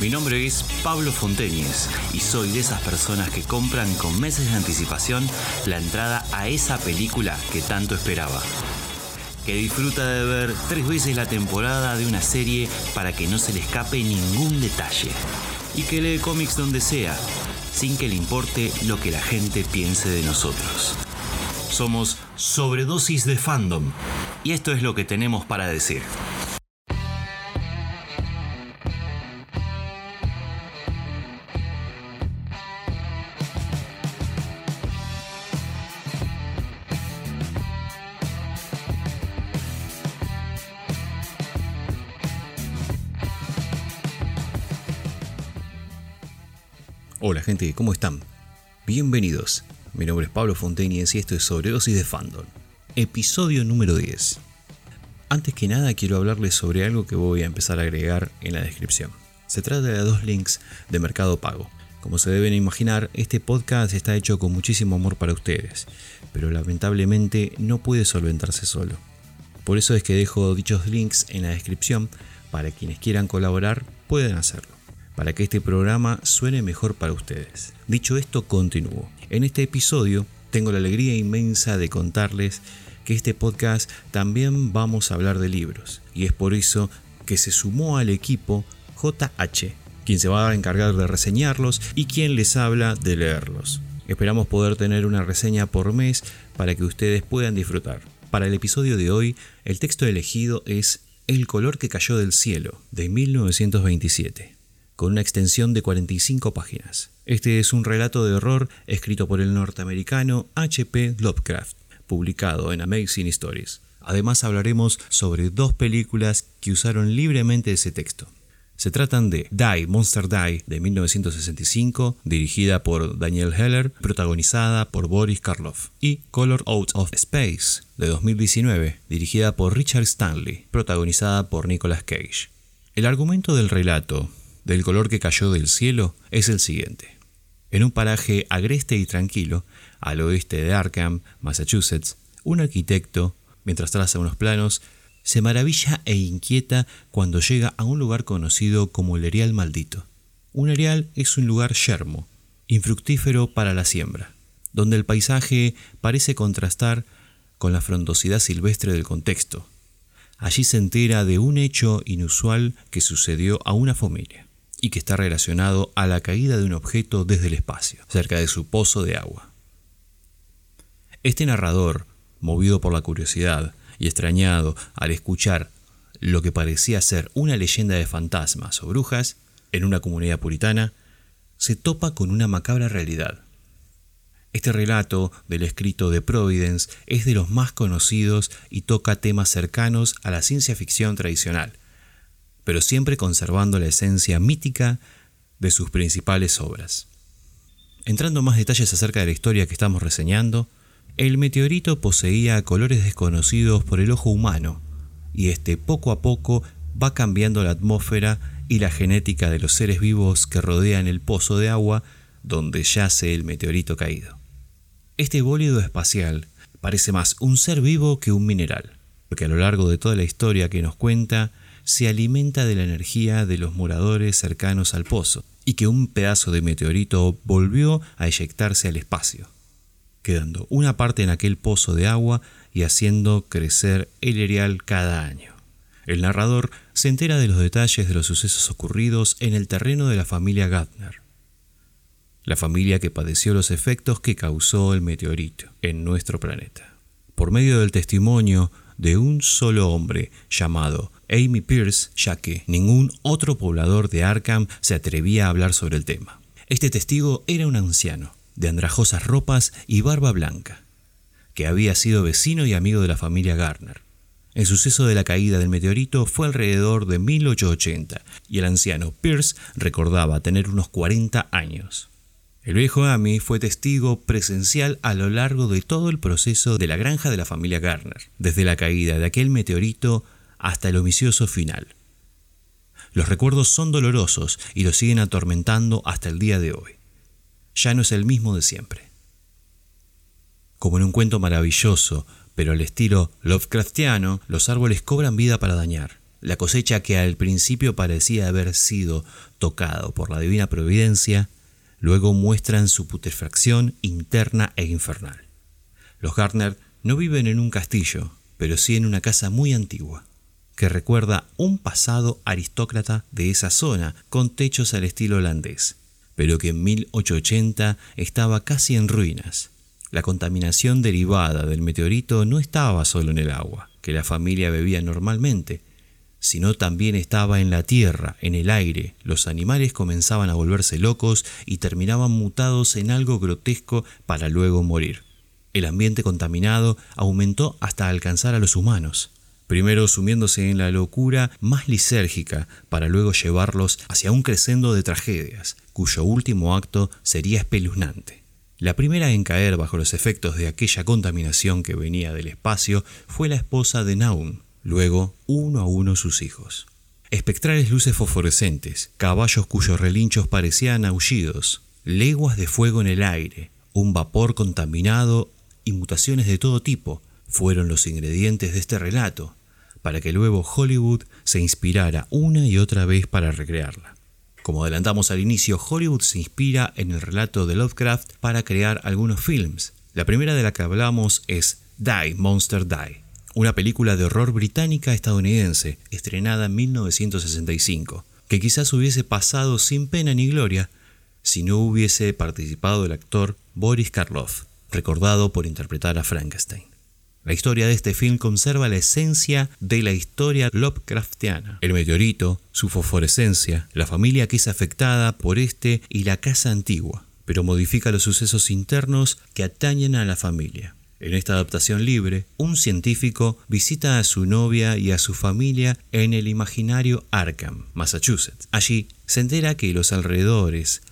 Mi nombre es Pablo Fonteñez y soy de esas personas que compran con meses de anticipación la entrada a esa película que tanto esperaba. Que disfruta de ver tres veces la temporada de una serie para que no se le escape ningún detalle. Y que lee cómics donde sea, sin que le importe lo que la gente piense de nosotros. Somos sobredosis de fandom. Y esto es lo que tenemos para decir. Hola gente, ¿cómo están? Bienvenidos. Mi nombre es Pablo Fontaines y esto es Sobredosis de Fandom. Episodio número 10. Antes que nada quiero hablarles sobre algo que voy a empezar a agregar en la descripción. Se trata de dos links de Mercado Pago. Como se deben imaginar, este podcast está hecho con muchísimo amor para ustedes, pero lamentablemente no puede solventarse solo. Por eso es que dejo dichos links en la descripción para quienes quieran colaborar puedan hacerlo para que este programa suene mejor para ustedes. Dicho esto, continúo. En este episodio tengo la alegría inmensa de contarles que este podcast también vamos a hablar de libros, y es por eso que se sumó al equipo JH, quien se va a encargar de reseñarlos y quien les habla de leerlos. Esperamos poder tener una reseña por mes para que ustedes puedan disfrutar. Para el episodio de hoy, el texto elegido es El color que cayó del cielo, de 1927 con una extensión de 45 páginas. Este es un relato de horror escrito por el norteamericano H.P. Lovecraft, publicado en Amazing Stories. Además hablaremos sobre dos películas que usaron libremente ese texto. Se tratan de Die, Monster Die de 1965, dirigida por Daniel Heller, protagonizada por Boris Karloff, y Color Out of Space de 2019, dirigida por Richard Stanley, protagonizada por Nicolas Cage. El argumento del relato del color que cayó del cielo es el siguiente. En un paraje agreste y tranquilo, al oeste de Arkham, Massachusetts, un arquitecto, mientras traza unos planos, se maravilla e inquieta cuando llega a un lugar conocido como el Erial Maldito. Un erial es un lugar yermo, infructífero para la siembra, donde el paisaje parece contrastar con la frondosidad silvestre del contexto. Allí se entera de un hecho inusual que sucedió a una familia y que está relacionado a la caída de un objeto desde el espacio, cerca de su pozo de agua. Este narrador, movido por la curiosidad y extrañado al escuchar lo que parecía ser una leyenda de fantasmas o brujas en una comunidad puritana, se topa con una macabra realidad. Este relato del escrito de Providence es de los más conocidos y toca temas cercanos a la ciencia ficción tradicional, pero siempre conservando la esencia mítica de sus principales obras. Entrando más detalles acerca de la historia que estamos reseñando, el meteorito poseía colores desconocidos por el ojo humano, y este poco a poco va cambiando la atmósfera y la genética de los seres vivos que rodean el pozo de agua donde yace el meteorito caído. Este bólido espacial parece más un ser vivo que un mineral, porque a lo largo de toda la historia que nos cuenta, se alimenta de la energía de los moradores cercanos al pozo, y que un pedazo de meteorito volvió a eyectarse al espacio, quedando una parte en aquel pozo de agua y haciendo crecer el erial cada año. El narrador se entera de los detalles de los sucesos ocurridos en el terreno de la familia Gardner, la familia que padeció los efectos que causó el meteorito en nuestro planeta. Por medio del testimonio de un solo hombre llamado Amy Pierce, ya que ningún otro poblador de Arkham se atrevía a hablar sobre el tema. Este testigo era un anciano, de andrajosas ropas y barba blanca, que había sido vecino y amigo de la familia Garner. El suceso de la caída del meteorito fue alrededor de 1880 y el anciano Pierce recordaba tener unos 40 años. El viejo Amy fue testigo presencial a lo largo de todo el proceso de la granja de la familia Garner, desde la caída de aquel meteorito hasta el omicioso final. Los recuerdos son dolorosos y lo siguen atormentando hasta el día de hoy. Ya no es el mismo de siempre. Como en un cuento maravilloso, pero al estilo Lovecraftiano, los árboles cobran vida para dañar, La cosecha que al principio parecía haber sido tocado por la divina providencia, luego muestran su putrefacción interna e infernal. Los Gardner no viven en un castillo, pero sí en una casa muy antigua, que recuerda un pasado aristócrata de esa zona, con techos al estilo holandés, pero que en 1880 estaba casi en ruinas. La contaminación derivada del meteorito no estaba solo en el agua, que la familia bebía normalmente, sino también estaba en la tierra, en el aire. Los animales comenzaban a volverse locos y terminaban mutados en algo grotesco para luego morir. El ambiente contaminado aumentó hasta alcanzar a los humanos, primero sumiéndose en la locura más lisérgica para luego llevarlos hacia un crescendo de tragedias, cuyo último acto sería espeluznante. La primera en caer bajo los efectos de aquella contaminación que venía del espacio fue la esposa de Naum, luego uno a uno sus hijos. Espectrales luces fosforescentes, caballos cuyos relinchos parecían aullidos, leguas de fuego en el aire, un vapor contaminado y mutaciones de todo tipo fueron los ingredientes de este relato, para que luego Hollywood se inspirara una y otra vez para recrearla. Como adelantamos al inicio, Hollywood se inspira en el relato de Lovecraft para crear algunos films. La primera de la que hablamos es Die, Monster Die, una película de horror británica estadounidense, estrenada en 1965, que quizás hubiese pasado sin pena ni gloria si no hubiese participado el actor Boris Karloff, recordado por interpretar a Frankenstein. La historia de este film conserva la esencia de la historia Lovecraftiana. El meteorito, su fosforescencia, la familia que es afectada por este y la casa antigua, pero modifica los sucesos internos que atañen a la familia. En esta adaptación libre, un científico visita a su novia y a su familia en el imaginario Arkham, Massachusetts. Allí se entera que los alrededores,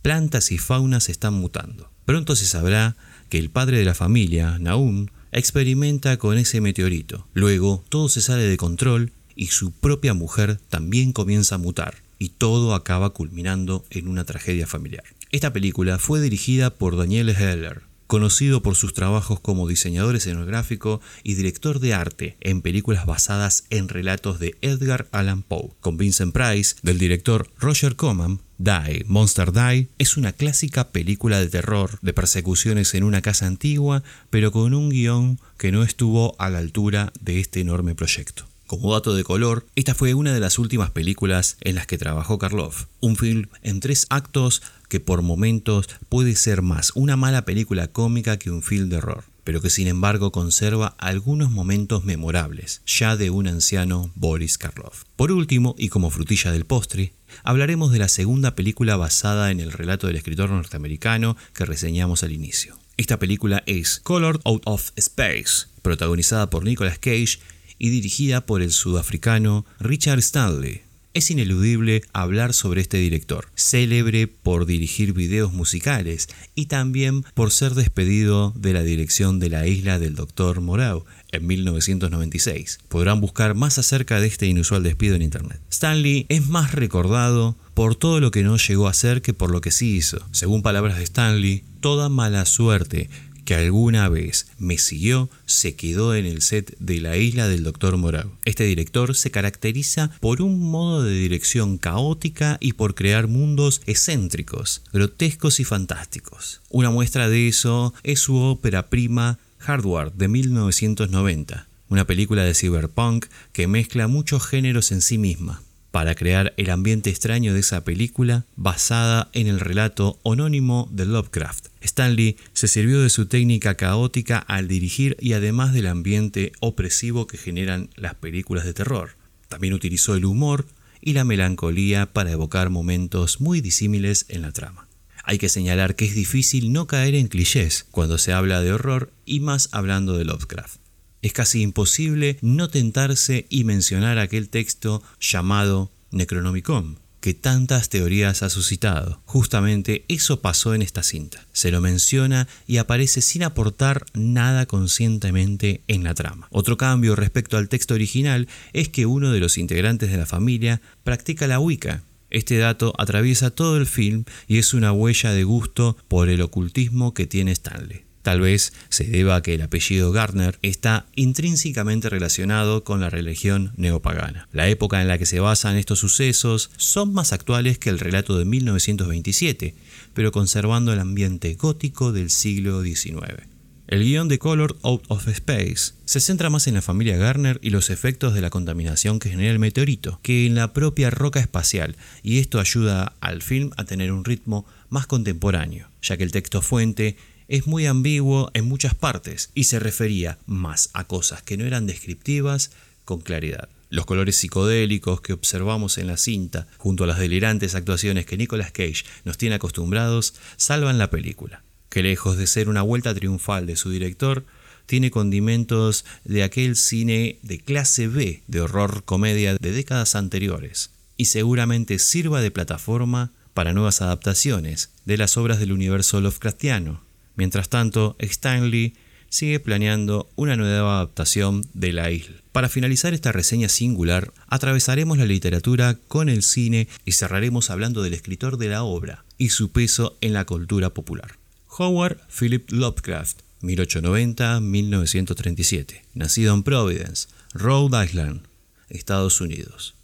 plantas y faunas están mutando. Pronto se sabrá que el padre de la familia, Naum, experimenta con ese meteorito. Luego todo se sale de control y su propia mujer también comienza a mutar y todo acaba culminando en una tragedia familiar. Esta película fue dirigida por Daniel Heller, conocido por sus trabajos como diseñador escenográfico y director de arte en películas basadas en relatos de Edgar Allan Poe. Con Vincent Price, del director Roger Corman, Die, Monster Die es una clásica película de terror, de persecuciones en una casa antigua, pero con un guion que no estuvo a la altura de este enorme proyecto. Como dato de color, esta fue una de las últimas películas en las que trabajó Karloff, un film en tres actos que por momentos puede ser más una mala película cómica que un film de horror, pero que sin embargo conserva algunos momentos memorables, ya de un anciano Boris Karloff. Por último, y como frutilla del postre, hablaremos de la segunda película basada en el relato del escritor norteamericano que reseñamos al inicio. Esta película es Colored Out of Space, protagonizada por Nicolas Cage y dirigida por el sudafricano Richard Stanley. Es ineludible hablar sobre este director, célebre por dirigir videos musicales y también por ser despedido de la dirección de La isla del Dr. Moreau en 1996. Podrán buscar más acerca de este inusual despido en internet. Stanley es más recordado por todo lo que no llegó a hacer que por lo que sí hizo. Según palabras de Stanley, toda mala suerte que alguna vez me siguió se quedó en el set de La isla del Dr. Morau. Este director se caracteriza por un modo de dirección caótica y por crear mundos excéntricos, grotescos y fantásticos. Una muestra de eso es su ópera prima Hardware de 1990, una película de cyberpunk que mezcla muchos géneros en sí misma para crear el ambiente extraño de esa película basada en el relato anónimo de Lovecraft. Stanley se sirvió de su técnica caótica al dirigir y además del ambiente opresivo que generan las películas de terror. También utilizó el humor y la melancolía para evocar momentos muy disímiles en la trama. Hay que señalar que es difícil no caer en clichés cuando se habla de horror y más hablando de Lovecraft. Es casi imposible no tentarse y mencionar aquel texto llamado Necronomicon, que tantas teorías ha suscitado. Justamente eso pasó en esta cinta. Se lo menciona y aparece sin aportar nada conscientemente en la trama. Otro cambio respecto al texto original es que uno de los integrantes de la familia practica la Wicca. Este dato atraviesa todo el film y es una huella de gusto por el ocultismo que tiene Stanley. Tal vez se deba a que el apellido Gardner está intrínsecamente relacionado con la religión neopagana. La época en la que se basan estos sucesos son más actuales que el relato de 1927, pero conservando el ambiente gótico del siglo XIX. El guion de Color Out of Space se centra más en la familia Garner y los efectos de la contaminación que genera el meteorito que en la propia roca espacial, y esto ayuda al film a tener un ritmo más contemporáneo, ya que el texto fuente es muy ambiguo en muchas partes y se refería más a cosas que no eran descriptivas con claridad. Los colores psicodélicos que observamos en la cinta, junto a las delirantes actuaciones que Nicolas Cage nos tiene acostumbrados, salvan la película, que lejos de ser una vuelta triunfal de su director, tiene condimentos de aquel cine de clase B de horror comedia de décadas anteriores, y seguramente sirva de plataforma para nuevas adaptaciones de las obras del universo Lovecraftiano, Mientras tanto, Stanley sigue planeando una nueva adaptación de La Isla. Para finalizar esta reseña singular, atravesaremos la literatura con el cine y cerraremos hablando del escritor de la obra y su peso en la cultura popular. Howard Philip Lovecraft, 1890-1937, nacido en Providence, Rhode Island, Estados Unidos.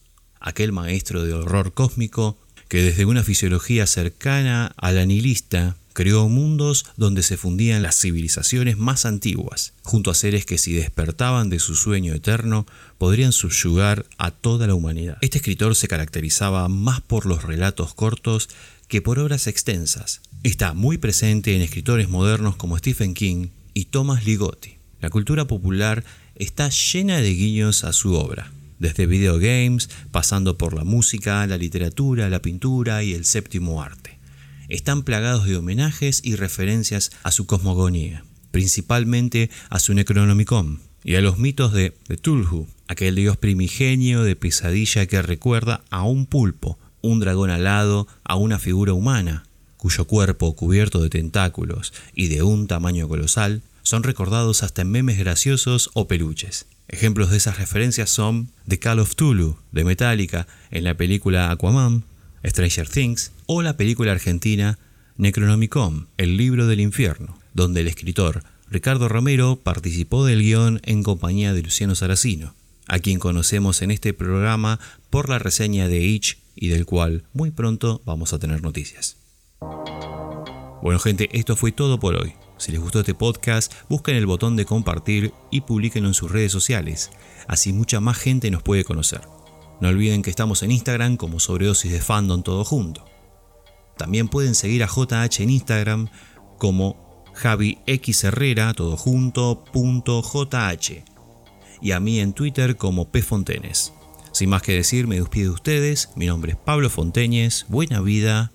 Aquel maestro de horror cósmico que desde una fisiología cercana a la nihilista creó mundos donde se fundían las civilizaciones más antiguas, junto a seres que si despertaban de su sueño eterno podrían subyugar a toda la humanidad. Este escritor se caracterizaba más por los relatos cortos que por obras extensas. Está muy presente en escritores modernos como Stephen King y Thomas Ligotti. La cultura popular está llena de guiños a su obra, desde videogames, pasando por la música, la literatura, la pintura y el séptimo arte están plagados de homenajes y referencias a su cosmogonía, principalmente a su Necronomicon y a los mitos de, Tulhu, aquel dios primigenio de pesadilla que recuerda a un pulpo, un dragón alado, a una figura humana, cuyo cuerpo cubierto de tentáculos y de un tamaño colosal son recordados hasta en memes graciosos o peluches. Ejemplos de esas referencias son The Call of Tulu de Metallica en la película Aquaman, Stranger Things o la película argentina Necronomicon, el libro del infierno, donde el escritor Ricardo Romero participó del guion en compañía de Luciano Saracino, a quien conocemos en este programa por la reseña de Itch y del cual muy pronto vamos a tener noticias. Bueno gente, esto fue todo por hoy. Si les gustó este podcast, busquen el botón de compartir y publiquenlo en sus redes sociales, así mucha más gente nos puede conocer. No olviden que estamos en Instagram como sobredosis de fandom todo junto. También pueden seguir a JH en Instagram como Javi X Herrera todo JH y a mí en Twitter como P Fontenes. Sin más que decir, me despido de ustedes. Mi nombre es Pablo Fonteñez. Buena vida